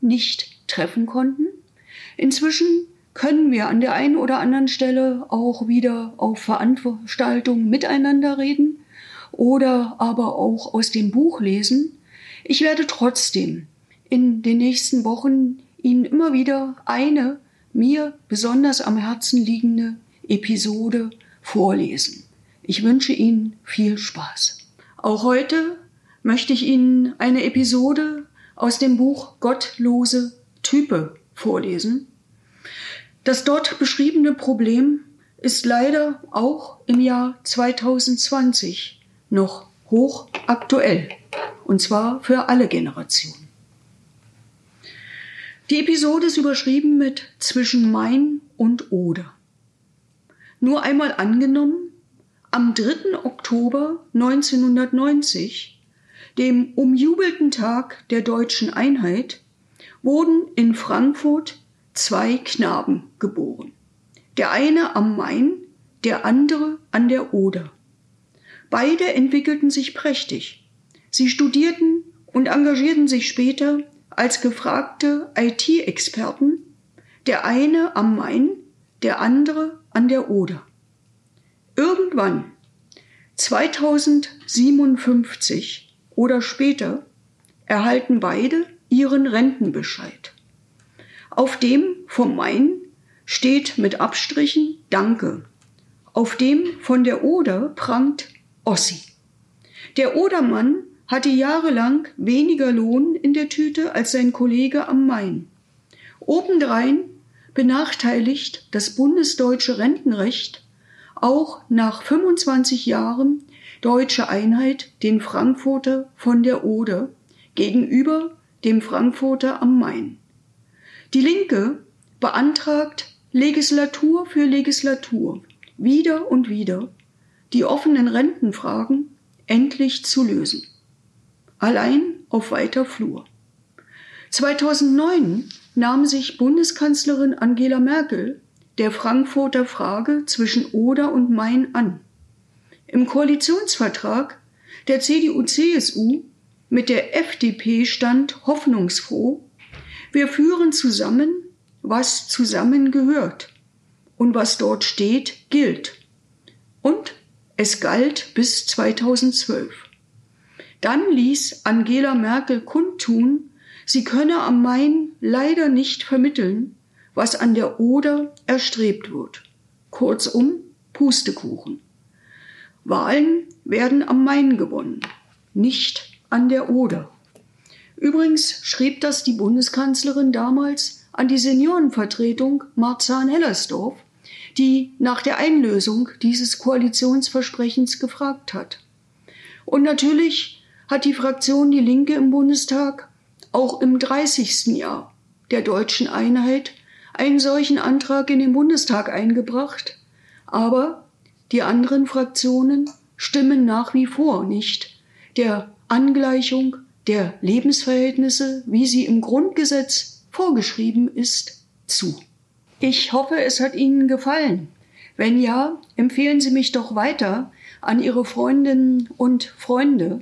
nicht treffen konnten. Inzwischen können wir an der einen oder anderen Stelle auch wieder auf Veranstaltungen miteinander reden oder aber auch aus dem Buch lesen. Ich werde trotzdem in den nächsten Wochen Ihnen immer wieder eine mir besonders am Herzen liegende Episode vorlesen. Ich wünsche Ihnen viel Spaß. Auch heute möchte ich Ihnen eine Episode aus dem Buch Gottlose Type vorlesen. Das dort beschriebene Problem ist leider auch im Jahr 2020 noch hoch aktuell, und zwar für alle Generationen. Die Episode ist überschrieben mit zwischen Main und Oder. Nur einmal angenommen, am 3. Oktober 1990, dem umjubelten Tag der deutschen Einheit, wurden in Frankfurt zwei Knaben geboren. Der eine am Main, der andere an der Oder. Beide entwickelten sich prächtig. Sie studierten und engagierten sich später als gefragte IT-Experten, der eine am Main, der andere an der Oder. Irgendwann, 2057 oder später, erhalten beide ihren Rentenbescheid. Auf dem vom Main steht mit Abstrichen Danke. Auf dem von der Oder prangt Ossi. Der Odermann hatte jahrelang weniger Lohn in der Tüte als sein Kollege am Main. Obendrein benachteiligt das bundesdeutsche Rentenrecht auch nach 25 Jahren deutsche Einheit den Frankfurter von der Oder gegenüber dem Frankfurter am Main. Die Linke beantragt Legislatur für Legislatur wieder und wieder die offenen Rentenfragen endlich zu lösen allein auf weiter Flur. 2009 nahm sich Bundeskanzlerin Angela Merkel der Frankfurter Frage zwischen Oder und Main an. Im Koalitionsvertrag der CDU-CSU mit der FDP stand hoffnungsfroh, wir führen zusammen, was zusammengehört. Und was dort steht, gilt. Und es galt bis 2012. Dann ließ Angela Merkel kundtun, sie könne am Main leider nicht vermitteln, was an der Oder erstrebt wird. Kurzum, Pustekuchen. Wahlen werden am Main gewonnen, nicht an der Oder. Übrigens schrieb das die Bundeskanzlerin damals an die Seniorenvertretung Marzahn-Hellersdorf, die nach der Einlösung dieses Koalitionsversprechens gefragt hat. Und natürlich hat die Fraktion Die Linke im Bundestag auch im 30. Jahr der deutschen Einheit einen solchen Antrag in den Bundestag eingebracht, aber die anderen Fraktionen stimmen nach wie vor nicht der Angleichung der Lebensverhältnisse, wie sie im Grundgesetz vorgeschrieben ist, zu. Ich hoffe, es hat Ihnen gefallen. Wenn ja, empfehlen Sie mich doch weiter an Ihre Freundinnen und Freunde.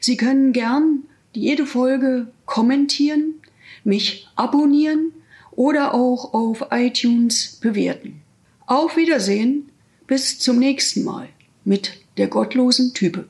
Sie können gern jede Folge kommentieren, mich abonnieren oder auch auf iTunes bewerten. Auf Wiedersehen, bis zum nächsten Mal mit der gottlosen Type.